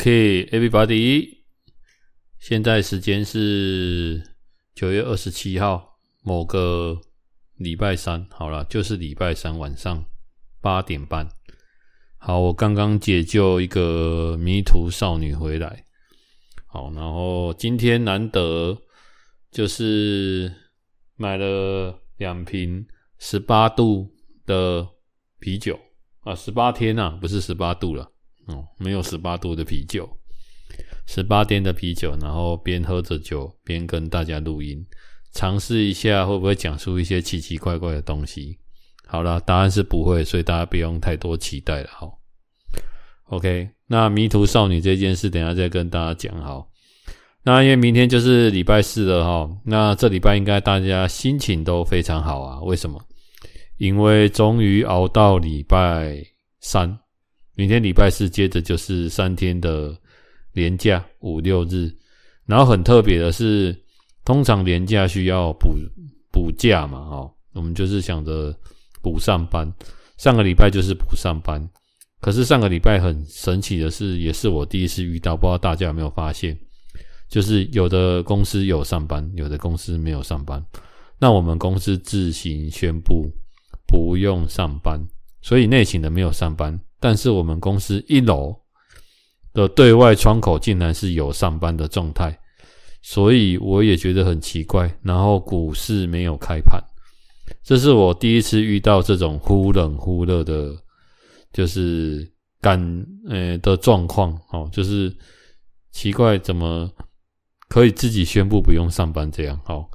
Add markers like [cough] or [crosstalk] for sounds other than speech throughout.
OK，everybody，现在时间是九月二十七号，某个礼拜三，好了，就是礼拜三晚上八点半。好，我刚刚解救一个迷途少女回来。好，然后今天难得就是买了两瓶十八度的啤酒啊，十八天啊，不是十八度了。哦，没有十八度的啤酒，十八天的啤酒，然后边喝着酒边跟大家录音，尝试一下会不会讲出一些奇奇怪怪的东西。好了，答案是不会，所以大家不用太多期待了。好，OK，那迷途少女这件事，等下再跟大家讲。好，那因为明天就是礼拜四了哈，那这礼拜应该大家心情都非常好啊？为什么？因为终于熬到礼拜三。明天礼拜四，接着就是三天的年假，五六日。然后很特别的是，通常年假需要补补假嘛，哦，我们就是想着补上班。上个礼拜就是补上班，可是上个礼拜很神奇的是，也是我第一次遇到，不知道大家有没有发现，就是有的公司有上班，有的公司没有上班。那我们公司自行宣布不用上班，所以内勤的没有上班。但是我们公司一楼的对外窗口竟然是有上班的状态，所以我也觉得很奇怪。然后股市没有开盘，这是我第一次遇到这种忽冷忽热的，就是感呃的状况哦，就是奇怪怎么可以自己宣布不用上班这样哦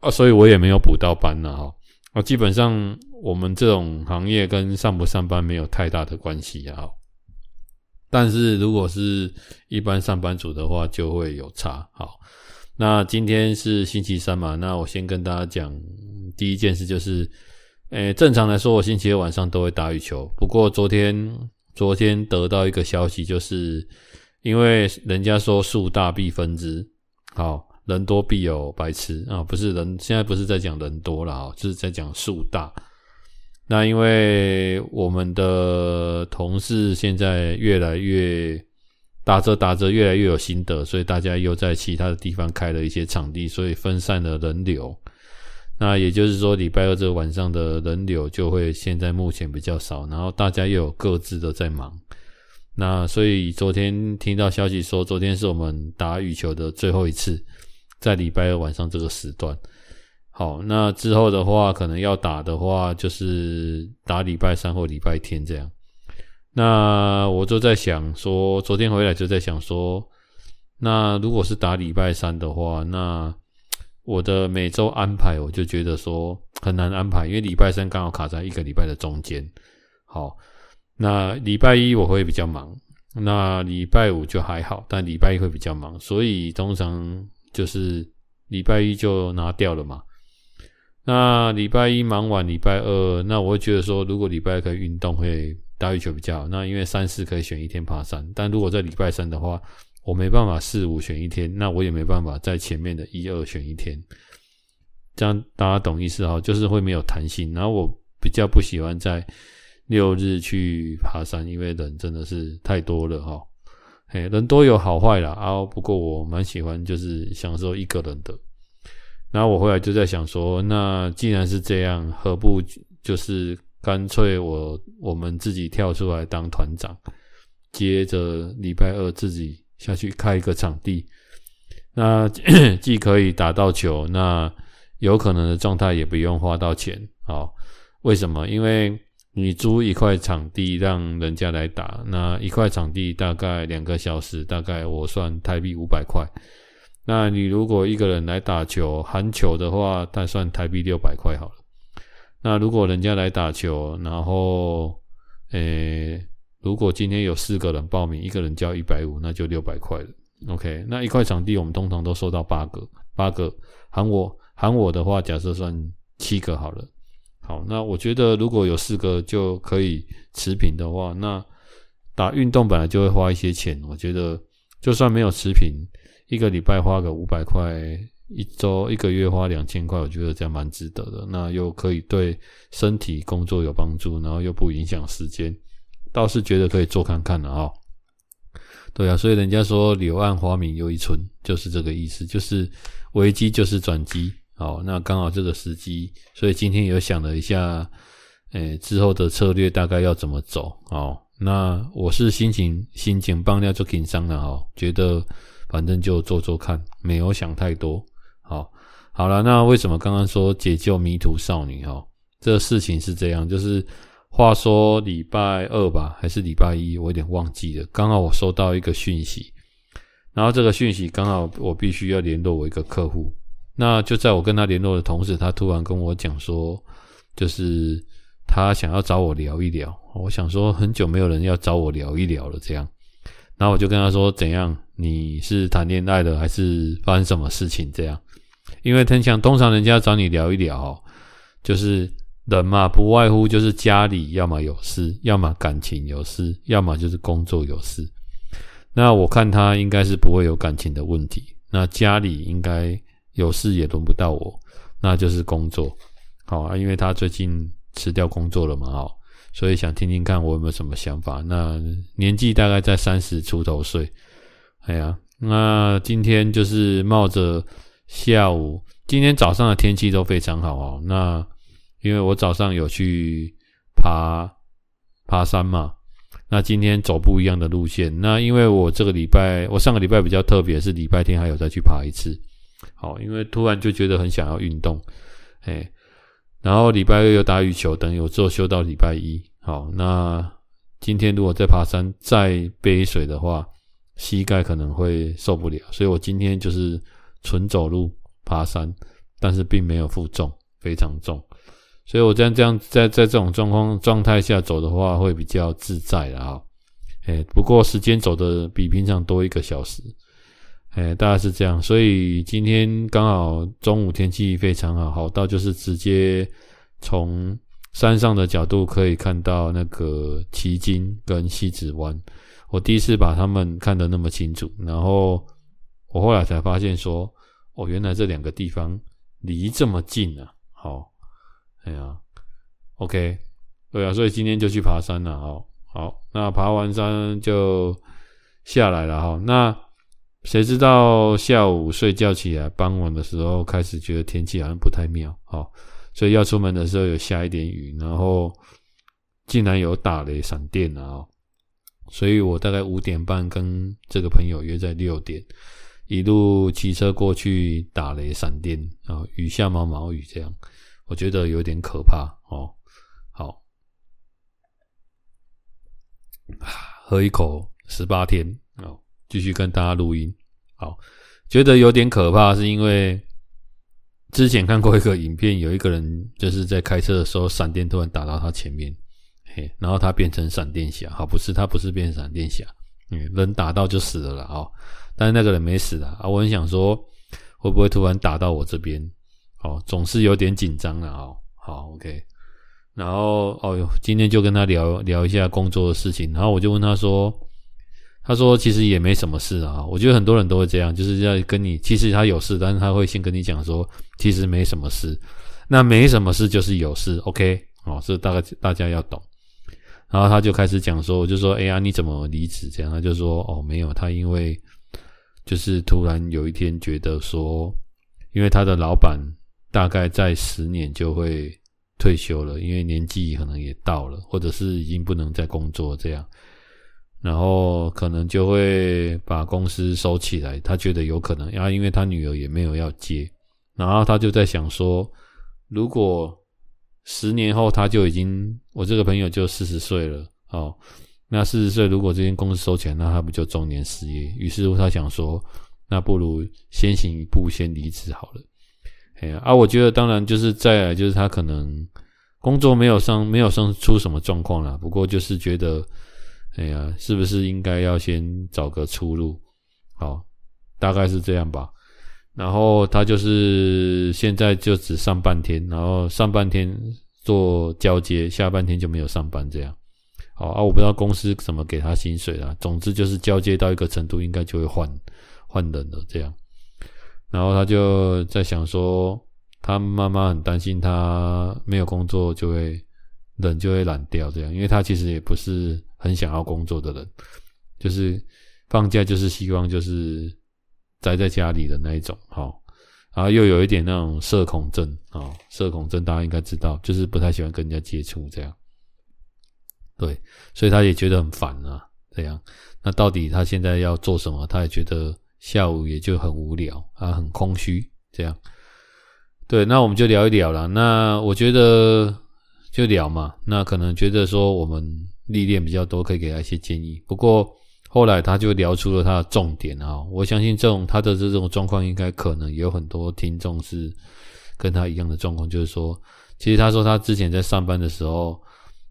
啊，所以我也没有补到班了哈啊，基本上。我们这种行业跟上不上班没有太大的关系啊，但是如果是一般上班族的话，就会有差。好，那今天是星期三嘛，那我先跟大家讲第一件事，就是，诶，正常来说，我星期二晚上都会打羽球。不过昨天，昨天得到一个消息，就是因为人家说树大必分枝，好，人多必有白痴啊，不是人，现在不是在讲人多了啊，就是在讲树大。那因为我们的同事现在越来越打着打着越来越有心得，所以大家又在其他的地方开了一些场地，所以分散了人流。那也就是说，礼拜二这个晚上的人流就会现在目前比较少，然后大家又有各自的在忙。那所以昨天听到消息说，昨天是我们打羽球的最后一次，在礼拜二晚上这个时段。好，那之后的话，可能要打的话，就是打礼拜三或礼拜天这样。那我就在想说，昨天回来就在想说，那如果是打礼拜三的话，那我的每周安排，我就觉得说很难安排，因为礼拜三刚好卡在一个礼拜的中间。好，那礼拜一我会比较忙，那礼拜五就还好，但礼拜一会比较忙，所以通常就是礼拜一就拿掉了嘛。那礼拜一忙完，礼拜二，那我会觉得说，如果礼拜二可以运动，会打羽球比较好。那因为三四可以选一天爬山，但如果在礼拜三的话，我没办法四五选一天，那我也没办法在前面的一二选一天。这样大家懂意思哈？就是会没有弹性。然后我比较不喜欢在六日去爬山，因为人真的是太多了哈。嘿，人多有好坏啦啊，不过我蛮喜欢就是享受一个人的。然后我后来就在想说，那既然是这样，何不就是干脆我我们自己跳出来当团长，接着礼拜二自己下去开一个场地，那 [coughs] 既可以打到球，那有可能的状态也不用花到钱。好，为什么？因为你租一块场地让人家来打，那一块场地大概两个小时，大概我算台币五百块。那你如果一个人来打球含球的话，他算台币六百块好了。那如果人家来打球，然后，诶、如果今天有四个人报名，一个人交一百五，那就六百块了。OK，那一块场地我们通常都收到八个，八个含我含我的话，假设算七个好了。好，那我觉得如果有四个就可以持平的话，那打运动本来就会花一些钱，我觉得就算没有持平。一个礼拜花个五百块，一周一个月花两千块，我觉得这样蛮值得的。那又可以对身体工作有帮助，然后又不影响时间，倒是觉得可以做看看了啊。对啊，所以人家说柳暗花明又一村，就是这个意思，就是危机就是转机。好，那刚好这个时机，所以今天有想了一下，诶，之后的策略大概要怎么走。哦，那我是心情心情棒掉就紧张了哈，觉得反正就做做看，没有想太多。好，好了，那为什么刚刚说解救迷途少女？哈，这事情是这样，就是。话说礼拜二吧，还是礼拜一，我有点忘记了。刚好我收到一个讯息，然后这个讯息刚好我必须要联络我一个客户。那就在我跟他联络的同时，他突然跟我讲说，就是他想要找我聊一聊。我想说很久没有人要找我聊一聊了，这样。然后我就跟他说，怎样？你是谈恋爱的，还是发生什么事情？这样？因为通常通常人家找你聊一聊，就是。人嘛，不外乎就是家里要么有事，要么感情有事，要么就是工作有事。那我看他应该是不会有感情的问题，那家里应该有事也轮不到我，那就是工作。好啊，因为他最近辞掉工作了嘛，好，所以想听听看我有没有什么想法。那年纪大概在三十出头岁，哎呀，那今天就是冒着下午，今天早上的天气都非常好哦，那。因为我早上有去爬爬山嘛，那今天走不一样的路线。那因为我这个礼拜，我上个礼拜比较特别，是礼拜天还有再去爬一次。好，因为突然就觉得很想要运动，哎，然后礼拜二又打羽球，等有之后休到礼拜一。好，那今天如果再爬山再背水的话，膝盖可能会受不了，所以我今天就是纯走路爬山，但是并没有负重，非常重。所以我这样这样在在这种状况状态下走的话，会比较自在的哈。哎，不过时间走的比平常多一个小时，哎，大概是这样。所以今天刚好中午天气非常好，好到就是直接从山上的角度可以看到那个旗津跟西子湾。我第一次把他们看得那么清楚，然后我后来才发现说，哦，原来这两个地方离这么近啊，好。哎呀，OK，对啊，所以今天就去爬山了哈。好，那爬完山就下来了哈。那谁知道下午睡觉起来，傍晚的时候开始觉得天气好像不太妙，好，所以要出门的时候有下一点雨，然后竟然有打雷闪电啊。所以我大概五点半跟这个朋友约在六点，一路骑车过去打雷闪电啊，雨下毛毛雨这样。我觉得有点可怕哦。好，喝一口十八天哦，继续跟大家录音。好，觉得有点可怕，是因为之前看过一个影片，有一个人就是在开车的时候，闪电突然打到他前面，嘿，然后他变成闪电侠。好，不是他不是变闪电侠，嗯，人打到就死了啦。哦，但是那个人没死啊。我很想说，会不会突然打到我这边？哦，总是有点紧张了哦。好，OK。然后，哦哟，今天就跟他聊聊一下工作的事情。然后我就问他说：“他说其实也没什么事啊。”我觉得很多人都会这样，就是要跟你，其实他有事，但是他会先跟你讲说，其实没什么事。那没什么事就是有事，OK？哦，这大概大家要懂。然后他就开始讲说，我就说：“哎呀，你怎么离职？”这样他就说：“哦，没有，他因为就是突然有一天觉得说，因为他的老板。”大概在十年就会退休了，因为年纪可能也到了，或者是已经不能再工作这样，然后可能就会把公司收起来。他觉得有可能，然后因为他女儿也没有要接，然后他就在想说，如果十年后他就已经，我这个朋友就四十岁了，哦，那四十岁如果这间公司收钱，那他不就中年失业？于是乎他想说，那不如先行一步，先离职好了。哎呀啊，我觉得当然就是再来就是他可能工作没有上没有上出什么状况啦，不过就是觉得，哎呀，是不是应该要先找个出路？好，大概是这样吧。然后他就是现在就只上半天，然后上半天做交接，下半天就没有上班这样。好啊，我不知道公司怎么给他薪水啦。总之就是交接到一个程度，应该就会换换人了这样。然后他就在想说，他妈妈很担心他没有工作就会人就会懒掉这样，因为他其实也不是很想要工作的人，就是放假就是希望就是宅在家里的那一种，好，然后又有一点那种社恐症啊，社恐症大家应该知道，就是不太喜欢跟人家接触这样，对，所以他也觉得很烦啊，这样，那到底他现在要做什么？他也觉得下午也就很无聊啊，很空虚这样，对，那我们就聊一聊啦。那我觉得就聊嘛，那可能觉得说我们历练比较多，可以给他一些建议，不过。后来他就聊出了他的重点啊，我相信这种他的这种状况，应该可能有很多听众是跟他一样的状况，就是说，其实他说他之前在上班的时候，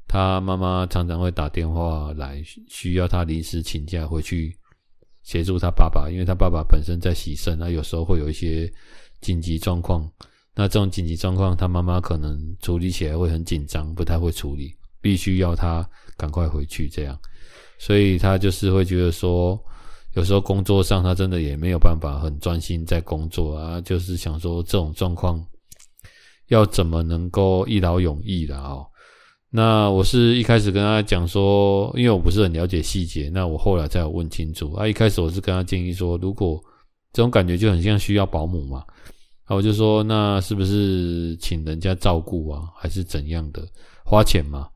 他妈妈常常会打电话来，需要他临时请假回去协助他爸爸，因为他爸爸本身在洗肾，那有时候会有一些紧急状况，那这种紧急状况，他妈妈可能处理起来会很紧张，不太会处理，必须要他赶快回去这样。所以他就是会觉得说，有时候工作上他真的也没有办法很专心在工作啊，就是想说这种状况要怎么能够一劳永逸的哦。那我是一开始跟他讲说，因为我不是很了解细节，那我后来才有问清楚啊。一开始我是跟他建议说，如果这种感觉就很像需要保姆嘛，啊，我就说那是不是请人家照顾啊，还是怎样的，花钱嘛？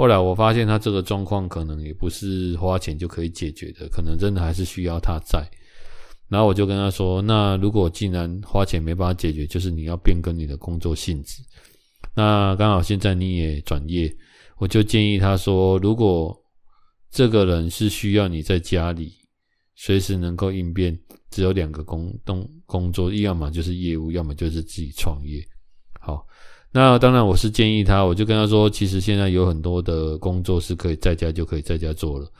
后来我发现他这个状况可能也不是花钱就可以解决的，可能真的还是需要他在。然后我就跟他说：“那如果既然花钱没办法解决，就是你要变更你的工作性质。那刚好现在你也转业，我就建议他说，如果这个人是需要你在家里随时能够应变，只有两个工动工作，要么就是业务，要么就是自己创业。好。”那当然，我是建议他，我就跟他说，其实现在有很多的工作是可以在家就可以在家做了，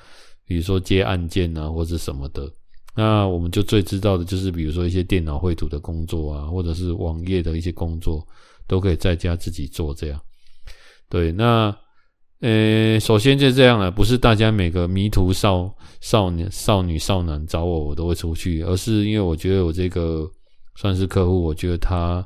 比如说接案件啊，或者什么的。那我们就最知道的就是，比如说一些电脑绘图的工作啊，或者是网页的一些工作，都可以在家自己做这样。对，那呃，首先就这样了，不是大家每个迷途少少年、少女、少男找我，我都会出去，而是因为我觉得我这个算是客户，我觉得他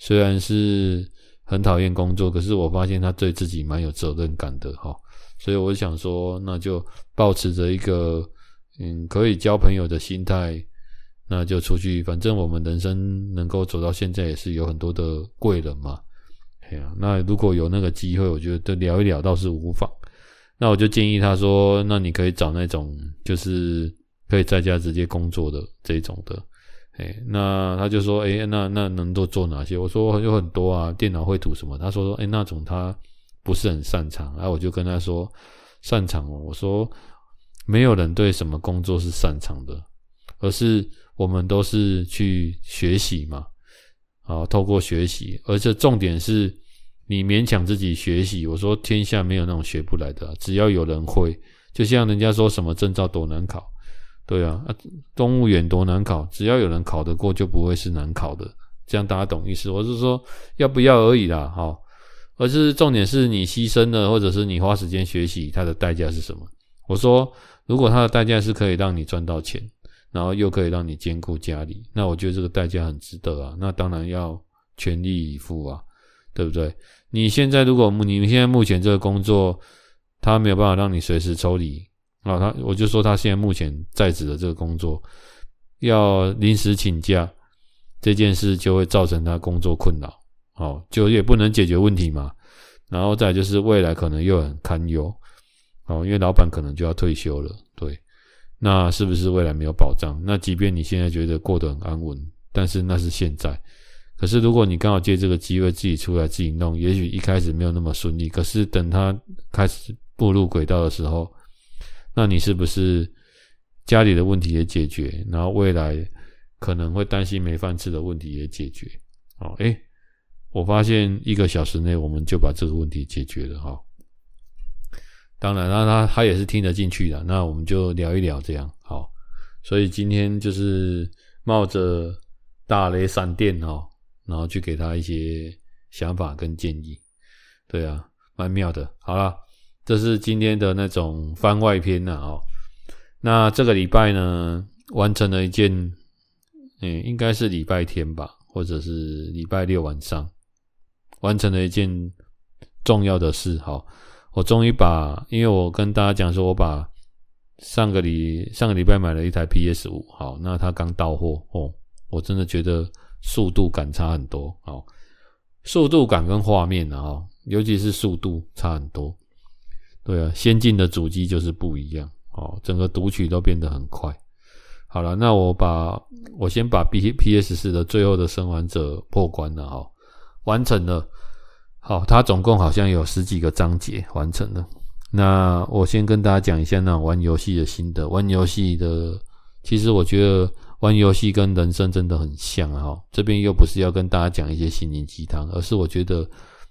虽然是。很讨厌工作，可是我发现他对自己蛮有责任感的哈，所以我想说，那就抱持着一个嗯可以交朋友的心态，那就出去。反正我们人生能够走到现在，也是有很多的贵人嘛。哎呀，那如果有那个机会，我觉得聊一聊倒是无妨。那我就建议他说，那你可以找那种就是可以在家直接工作的这种的。哎，那他就说，哎，那那能够做哪些？我说有很多啊，电脑绘图什么。他说说，哎，那种他不是很擅长。然后我就跟他说，擅长哦。我说，没有人对什么工作是擅长的，而是我们都是去学习嘛。啊，透过学习，而且重点是你勉强自己学习。我说天下没有那种学不来的，只要有人会，就像人家说什么证照多难考。对啊，啊，公务员多难考，只要有人考得过，就不会是难考的。这样大家懂意思？我是说要不要而已啦，好，而是重点是你牺牲了，或者是你花时间学习，它的代价是什么？我说，如果它的代价是可以让你赚到钱，然后又可以让你兼顾家里，那我觉得这个代价很值得啊。那当然要全力以赴啊，对不对？你现在如果你们现在目前这个工作，它没有办法让你随时抽离。啊，他我就说他现在目前在职的这个工作，要临时请假这件事就会造成他工作困扰，哦，就也不能解决问题嘛。然后再就是未来可能又很堪忧，哦，因为老板可能就要退休了，对，那是不是未来没有保障？那即便你现在觉得过得很安稳，但是那是现在。可是如果你刚好借这个机会自己出来自己弄，也许一开始没有那么顺利，可是等他开始步入轨道的时候。那你是不是家里的问题也解决，然后未来可能会担心没饭吃的问题也解决？哦，诶，我发现一个小时内我们就把这个问题解决了哈。当然，那他他也是听得进去的，那我们就聊一聊这样好。所以今天就是冒着打雷闪电哈，然后去给他一些想法跟建议。对啊，蛮妙的。好了。这是今天的那种番外篇呐，哦，那这个礼拜呢，完成了一件，嗯，应该是礼拜天吧，或者是礼拜六晚上，完成了一件重要的事。好，我终于把，因为我跟大家讲说，我把上个礼上个礼拜买了一台 PS 五，好，那它刚到货哦，我真的觉得速度感差很多，好，速度感跟画面啊，尤其是速度差很多，对啊，先进的主机就是不一样，哦，整个读取都变得很快。好了，那我把我先把 B P S 四的最后的生还者破关了哈，完成了。好，它总共好像有十几个章节完成了。那我先跟大家讲一下那玩游戏的心得。玩游戏的，其实我觉得玩游戏跟人生真的很像哈。这边又不是要跟大家讲一些心灵鸡汤，而是我觉得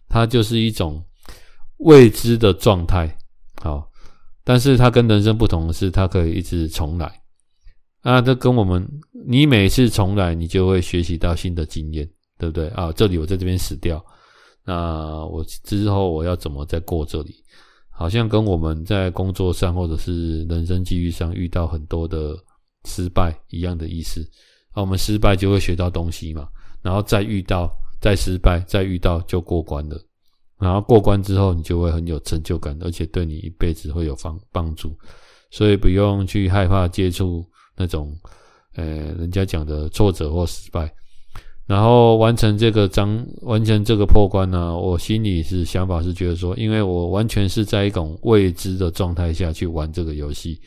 它就是一种未知的状态。好，但是它跟人生不同的是，它可以一直重来。啊，这跟我们，你每次重来，你就会学习到新的经验，对不对啊？这里我在这边死掉，那我之后我要怎么再过这里？好像跟我们在工作上或者是人生机遇上遇到很多的失败一样的意思。啊，我们失败就会学到东西嘛，然后再遇到，再失败，再遇到就过关了。然后过关之后，你就会很有成就感，而且对你一辈子会有帮帮助，所以不用去害怕接触。那种，呃，人家讲的挫折或失败，然后完成这个章，完成这个破关呢，我心里是想法是觉得说，因为我完全是在一种未知的状态下去玩这个游戏，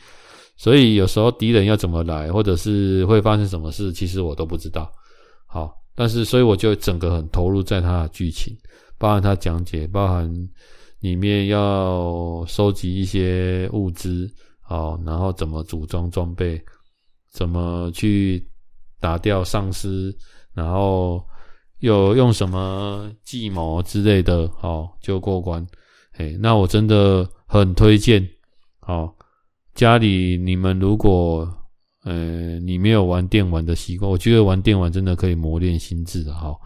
所以有时候敌人要怎么来，或者是会发生什么事，其实我都不知道。好，但是所以我就整个很投入在它的剧情，包含他讲解，包含里面要收集一些物资，好，然后怎么组装装备。怎么去打掉丧尸，然后又用什么计谋之类的，好就过关。哎，那我真的很推荐。好，家里你们如果呃你没有玩电玩的习惯，我觉得玩电玩真的可以磨练心智的。好，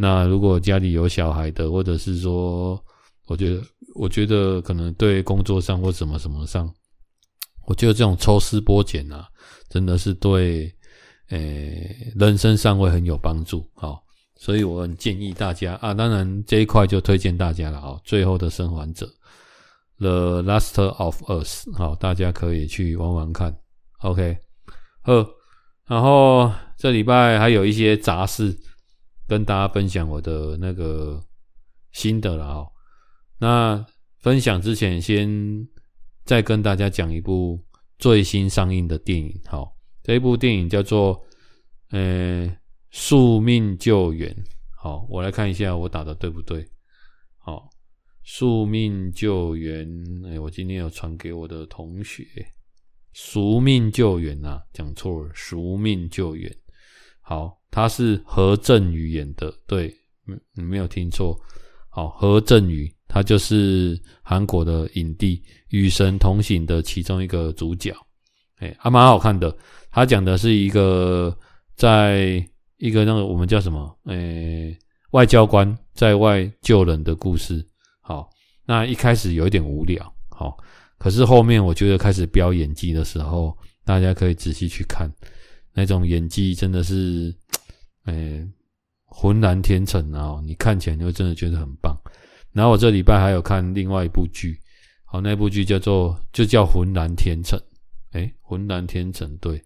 那如果家里有小孩的，或者是说，我觉得我觉得可能对工作上或什么什么上，我觉得这种抽丝剥茧啊。真的是对，诶、人生上会很有帮助，好，所以我很建议大家啊，当然这一块就推荐大家了，好，最后的生还者，The Last of Us，好，大家可以去玩玩看，OK，好，然后这礼拜还有一些杂事跟大家分享我的那个心得了，哦，那分享之前先再跟大家讲一部。最新上映的电影，好，这一部电影叫做，呃，《宿命救援》。好，我来看一下我打的对不对。好，《宿命救援》。哎，我今天有传给我的同学，《宿命救援》啊，讲错了，《宿命救援》。好，他是何正宇演的，对，你没有听错。好，何正宇。他就是韩国的影帝《与神同行》的其中一个主角，哎，还蛮好看的。他讲的是一个在一个那个我们叫什么，诶，外交官在外救人的故事。好，那一开始有一点无聊，好，可是后面我觉得开始飙演技的时候，大家可以仔细去看，那种演技真的是，[tsk] 诶，浑然天成啊！你看起来你会真的觉得很棒。然后我这礼拜还有看另外一部剧，好，那部剧叫做就叫《浑然天成》，诶，《浑然天成》对，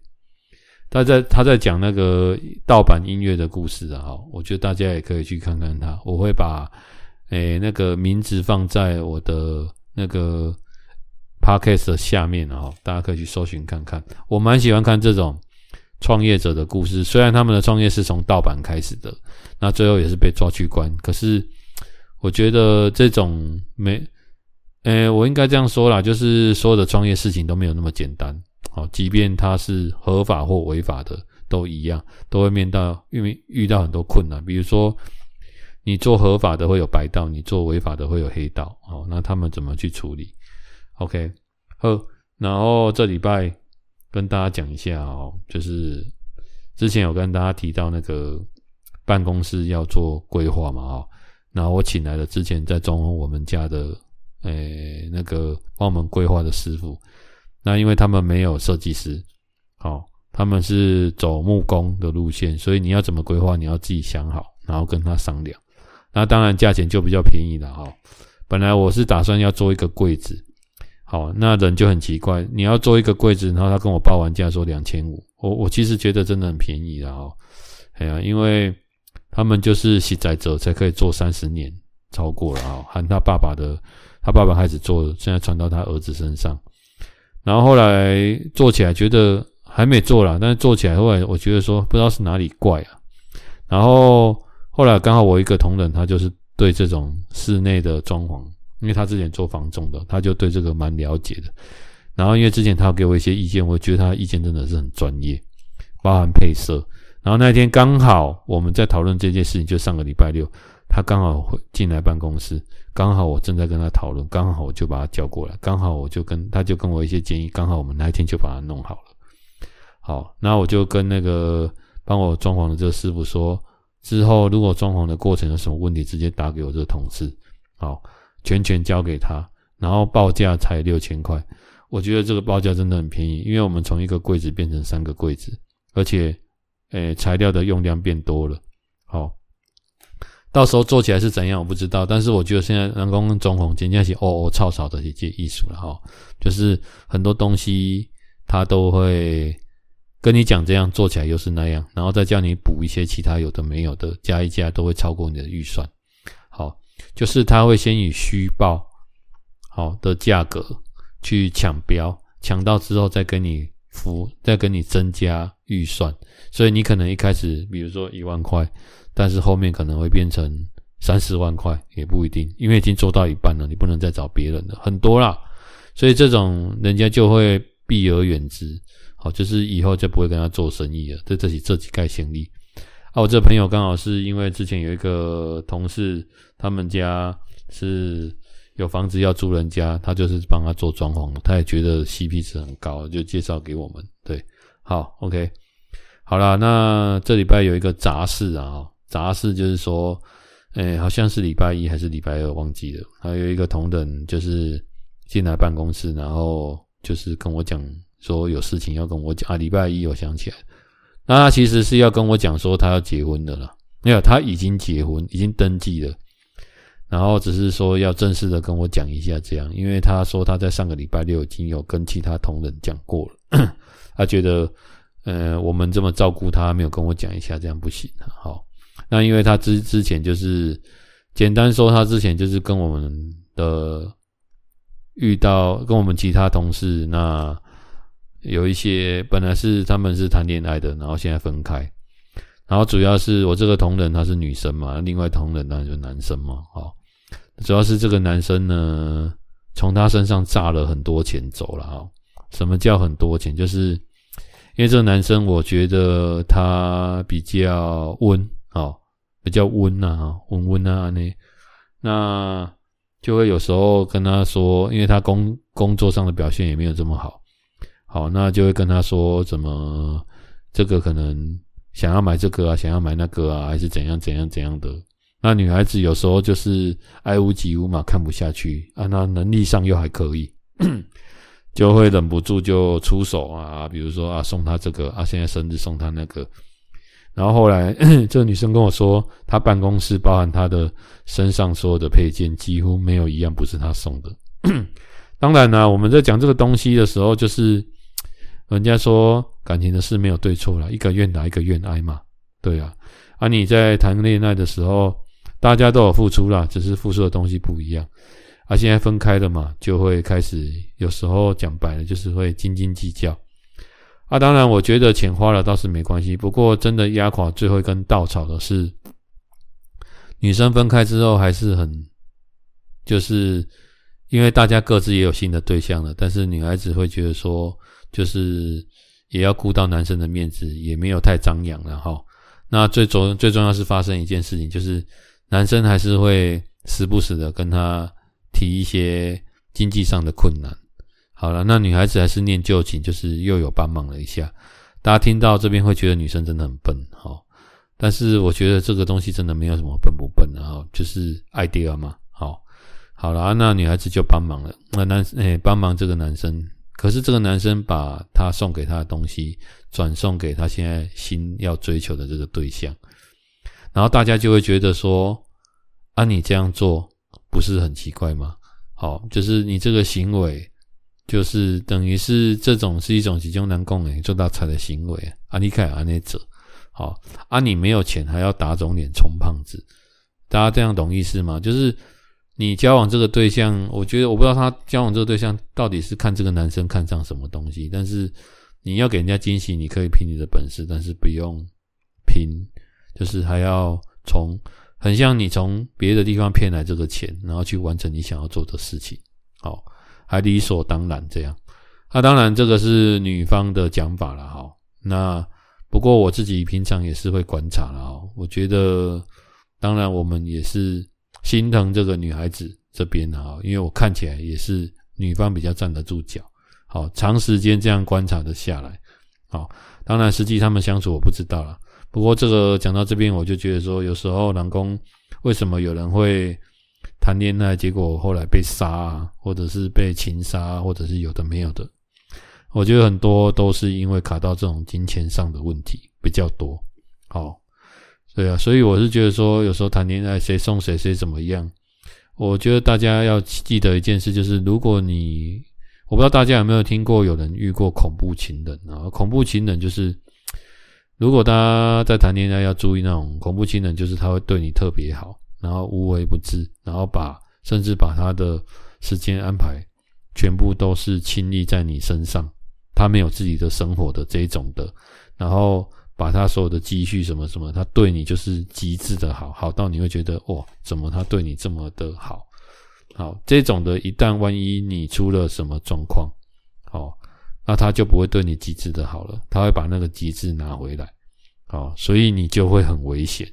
他在他在讲那个盗版音乐的故事啊，好，我觉得大家也可以去看看他，我会把诶那个名字放在我的那个 podcast 的下面啊，大家可以去搜寻看看。我蛮喜欢看这种创业者的故事，虽然他们的创业是从盗版开始的，那最后也是被抓去关，可是。我觉得这种没，诶，我应该这样说啦，就是所有的创业事情都没有那么简单。好，即便它是合法或违法的，都一样，都会面到遇遇到很多困难。比如说，你做合法的会有白道，你做违法的会有黑道。好，那他们怎么去处理？OK，好，然后这礼拜跟大家讲一下哦，就是之前有跟大家提到那个办公室要做规划嘛，哈。然后我请来了之前在装潢我们家的，诶、那个帮我们规划的师傅。那因为他们没有设计师，好，他们是走木工的路线，所以你要怎么规划，你要自己想好，然后跟他商量。那当然价钱就比较便宜了哈。本来我是打算要做一个柜子，好，那人就很奇怪，你要做一个柜子，然后他跟我报完价说两千五，我我其实觉得真的很便宜了哦。哎呀，因为他们就是实在者才可以做三十年，超过了啊，喊他爸爸的，他爸爸开始做，现在传到他儿子身上，然后后来做起来觉得还没做啦，但是做起来后来我觉得说不知道是哪里怪啊，然后后来刚好我一个同仁，他就是对这种室内的装潢，因为他之前做房仲的，他就对这个蛮了解的，然后因为之前他给我一些意见，我觉得他的意见真的是很专业，包含配色。然后那天刚好我们在讨论这件事情，就上个礼拜六，他刚好会进来办公室，刚好我正在跟他讨论，刚好我就把他叫过来，刚好我就跟他就跟我一些建议，刚好我们那一天就把它弄好了。好，那我就跟那个帮我装潢的这个师傅说，之后如果装潢的过程有什么问题，直接打给我这个同事，好，全权交给他，然后报价才六千块，我觉得这个报价真的很便宜，因为我们从一个柜子变成三个柜子，而且。诶，材料的用量变多了，好，到时候做起来是怎样我不知道，但是我觉得现在人工装潢简直是哦哦吵吵的一些艺术了哈，就是很多东西他都会跟你讲这样做起来又是那样，然后再叫你补一些其他有的没有的，加一加都会超过你的预算，就是他会先以虚报好的价格去抢标，抢到之后再跟你付，再跟你增加预算。所以你可能一开始，比如说一万块，但是后面可能会变成三十万块，也不一定，因为已经做到一半了，你不能再找别人了，很多啦。所以这种人家就会避而远之，好，就是以后就不会跟他做生意了。这这几这几盖行李啊，我这朋友刚好是因为之前有一个同事，他们家是有房子要租人家，他就是帮他做装潢，他也觉得 CP 值很高，就介绍给我们。对，好，OK。好啦，那这礼拜有一个杂事啊，杂事就是说，诶、好像是礼拜一还是礼拜二，忘记了。还有一个同仁就是进来办公室，然后就是跟我讲说有事情要跟我讲啊。礼拜一我想起来，那他其实是要跟我讲说他要结婚的了，没有，他已经结婚，已经登记了，然后只是说要正式的跟我讲一下这样，因为他说他在上个礼拜六已经有跟其他同仁讲过了，[clears throat] 他觉得。呃，我们这么照顾他，没有跟我讲一下，这样不行。好，那因为他之之前就是简单说，他之前就是跟我们的遇到跟我们其他同事，那有一些本来是他们是谈恋爱的，然后现在分开，然后主要是我这个同仁他是女生嘛，另外同仁当然就男生嘛。好，主要是这个男生呢，从他身上榨了很多钱走了。哈，什么叫很多钱？就是。因为这个男生，我觉得他比较温，哦，比较温呐，温温啊，那那就会有时候跟他说，因为他工工作上的表现也没有这么好，好，那就会跟他说，怎么这个可能想要买这个啊，想要买那个啊，还是怎样怎样怎样的。那女孩子有时候就是爱屋及乌嘛，看不下去啊，那能力上又还可以。[clears throat] 就会忍不住就出手啊，比如说啊，送他这个啊，现在生日送他那个。然后后来 [clears throat] 这个女生跟我说，她办公室包含她的身上所有的配件，几乎没有一样不是她送的。[clears throat] 当然呢，我们在讲这个东西的时候，就是人家说感情的事没有对错啦，一个愿打一个愿挨嘛，对啊。啊，你在谈恋爱的时候，大家都有付出啦，只是付出的东西不一样。啊，现在分开了嘛，就会开始有时候讲白了，就是会斤斤计较。啊，当然，我觉得钱花了倒是没关系。不过，真的压垮最后一根稻草的是，女生分开之后还是很，就是因为大家各自也有新的对象了，但是女孩子会觉得说，就是也要顾到男生的面子，也没有太张扬了哈。那最重最重要是发生一件事情，就是男生还是会时不时的跟她。提一些经济上的困难，好了，那女孩子还是念旧情，就是又有帮忙了一下。大家听到这边会觉得女生真的很笨，哈，但是我觉得这个东西真的没有什么笨不笨的哈，就是 idea 嘛，好，好了，那女孩子就帮忙了，那男诶帮忙这个男生，可是这个男生把他送给他的东西转送给他现在新要追求的这个对象，然后大家就会觉得说，啊，你这样做。不是很奇怪吗？好，就是你这个行为，就是等于是这种是一种集中男共诶做大财的行为啊，你看啊那者，好啊，你没有钱还要打肿脸充胖子，大家这样懂意思吗？就是你交往这个对象，我觉得我不知道他交往这个对象到底是看这个男生看上什么东西，但是你要给人家惊喜，你可以凭你的本事，但是不用凭，就是还要从很像你从别的地方骗来这个钱，然后去完成你想要做的事情，好。还理所当然这样，那、啊、当然这个是女方的讲法了哈。那不过我自己平常也是会观察了哈。我觉得，当然我们也是心疼这个女孩子这边哈，因为我看起来也是女方比较站得住脚。好，长时间这样观察的下来，好，当然实际他们相处我不知道了。不过这个讲到这边，我就觉得说，有时候老公为什么有人会？谈恋爱，结果后来被杀啊，或者是被情杀，或者是有的没有的。我觉得很多都是因为卡到这种金钱上的问题比较多。好，对啊，所以我是觉得说，有时候谈恋爱谁送谁谁怎么样，我觉得大家要记得一件事，就是如果你，我不知道大家有没有听过有人遇过恐怖情人啊？恐怖情人就是，如果大家在谈恋爱要注意那种恐怖情人，就是他会对你特别好。然后无微不至，然后把甚至把他的时间安排全部都是倾力在你身上，他没有自己的生活的这一种的，然后把他所有的积蓄什么什么，他对你就是极致的好，好到你会觉得哇，怎么他对你这么的好？好，这种的一旦万一你出了什么状况，好，那他就不会对你极致的好了，他会把那个极致拿回来，好，所以你就会很危险。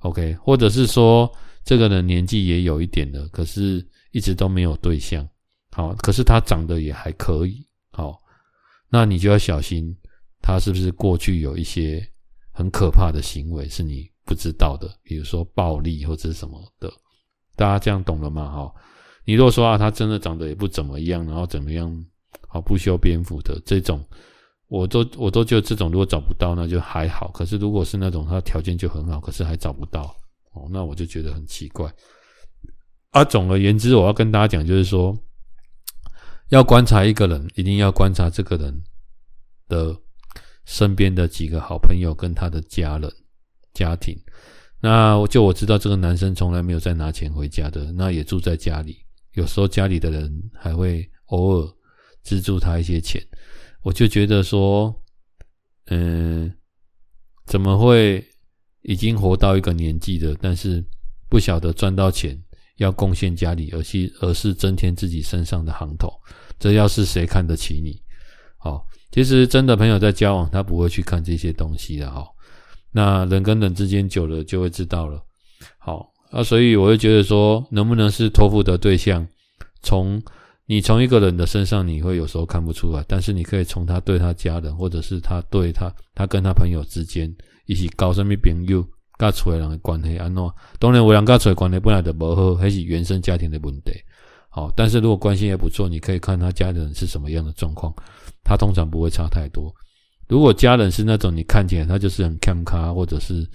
OK，或者是说这个人年纪也有一点了，可是一直都没有对象，好，可是他长得也还可以，好，那你就要小心，他是不是过去有一些很可怕的行为是你不知道的，比如说暴力或者什么的，大家这样懂了吗？哈，你如果说啊，他真的长得也不怎么样，然后怎么样，好不修边幅的这种。我都我都觉得这种如果找不到那就还好，可是如果是那种他条件就很好，可是还找不到哦，那我就觉得很奇怪。啊，总而言之，我要跟大家讲，就是说，要观察一个人，一定要观察这个人的身边的几个好朋友跟他的家人、家庭。那我就我知道这个男生从来没有再拿钱回家的，那也住在家里，有时候家里的人还会偶尔资助他一些钱。我就觉得说，嗯，怎么会已经活到一个年纪的，但是不晓得赚到钱要贡献家里，而是而是增添自己身上的行头，这要是谁看得起你？好，其实真的朋友在交往，他不会去看这些东西的哈。那人跟人之间久了就会知道了。好，啊，所以我会觉得说，能不能是托付的对象，从。你从一个人的身上，你会有时候看不出来，但是你可以从他对他家人，或者是他对他，他跟他朋友之间，一起搞什么朋友，跟厝的人的关系安怎？当然，有人跟厝的关系本来就不好，还是原生家庭的问题。好，但是如果关系也不错，你可以看他家人是什么样的状况，他通常不会差太多。如果家人是那种你看起来他就是很看咖，或者是。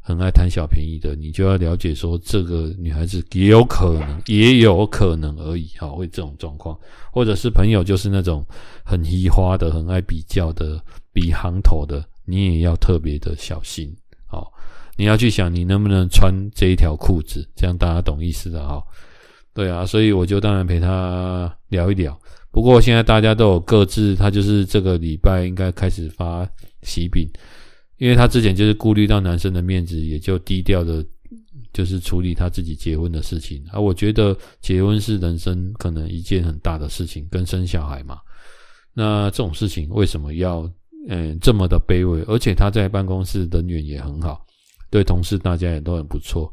很爱贪小便宜的，你就要了解说，这个女孩子也有可能，也有可能而已，哈，会这种状况，或者是朋友就是那种很移花的，很爱比较的，比行头的，你也要特别的小心，好，你要去想你能不能穿这一条裤子，这样大家懂意思的哈，对啊，所以我就当然陪他聊一聊。不过现在大家都有各自，他就是这个礼拜应该开始发喜饼。因为他之前就是顾虑到男生的面子，也就低调的，就是处理他自己结婚的事情。而我觉得结婚是人生可能一件很大的事情，跟生小孩嘛。那这种事情为什么要嗯这么的卑微？而且他在办公室人缘也很好，对同事大家也都很不错。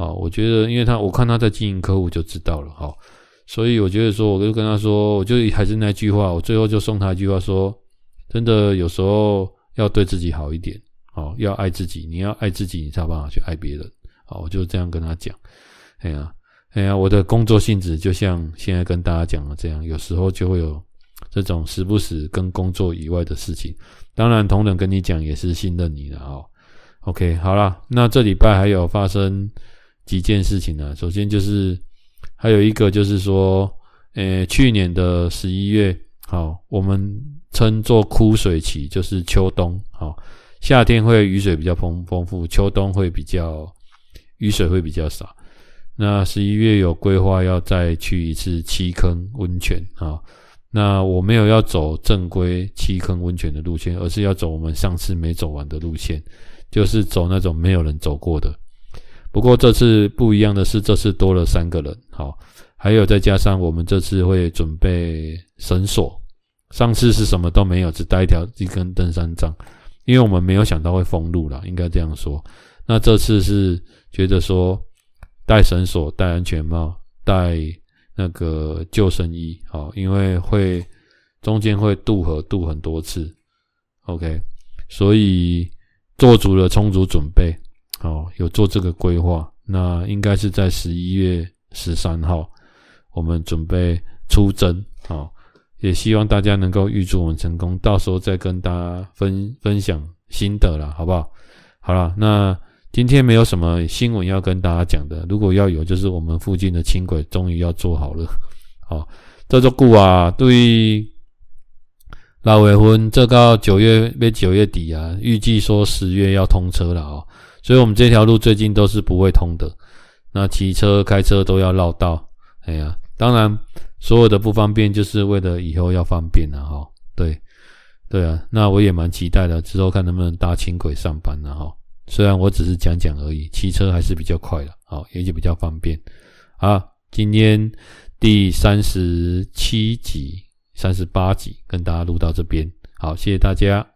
好，我觉得因为他我看他在经营客户就知道了。好，所以我觉得说，我就跟他说，我就还是那句话，我最后就送他一句话说：真的有时候。要对自己好一点，好，要爱自己。你要爱自己，你才有办法去爱别人。好，我就这样跟他讲。哎呀，哎呀，我的工作性质就像现在跟大家讲的这样，有时候就会有这种时不时跟工作以外的事情。当然，同仁跟你讲也是信任你的哦。OK，好啦，那这礼拜还有发生几件事情呢？首先就是还有一个就是说，呃，去年的十一月，好，我们称作枯水期，就是秋冬，好，夏天会雨水比较丰丰富，秋冬会比较雨水会比较少。那十一月有规划要再去一次七坑温泉啊。那我没有要走正规七坑温泉的路线，而是要走我们上次没走完的路线，就是走那种没有人走过的。不过这次不一样的是，这次多了三个人，好，还有再加上我们这次会准备绳索。上次是什么都没有，只带一条一根登山杖，因为我们没有想到会封路啦，应该这样说。那这次是觉得说带绳索、戴安全帽、带。那个救生衣，好，因为会中间会渡河渡很多次，OK，所以做足了充足准备，好，有做这个规划，那应该是在十一月十三号，我们准备出征，好，也希望大家能够预祝我们成功，到时候再跟大家分分享心得啦，好不好？好了，那。今天没有什么新闻要跟大家讲的，如果要有，就是我们附近的轻轨终于要做好了。好，这座故啊，对老尾婚，这到九月，被九月底啊，预计说十月要通车了啊，所以我们这条路最近都是不会通的，那骑车、开车都要绕道。哎呀，当然所有的不方便，就是为了以后要方便了哈。对，对啊，那我也蛮期待的，之后看能不能搭轻轨上班了哈。虽然我只是讲讲而已，骑车还是比较快的，好，也就比较方便。好，今天第三十七集、三十八集跟大家录到这边，好，谢谢大家。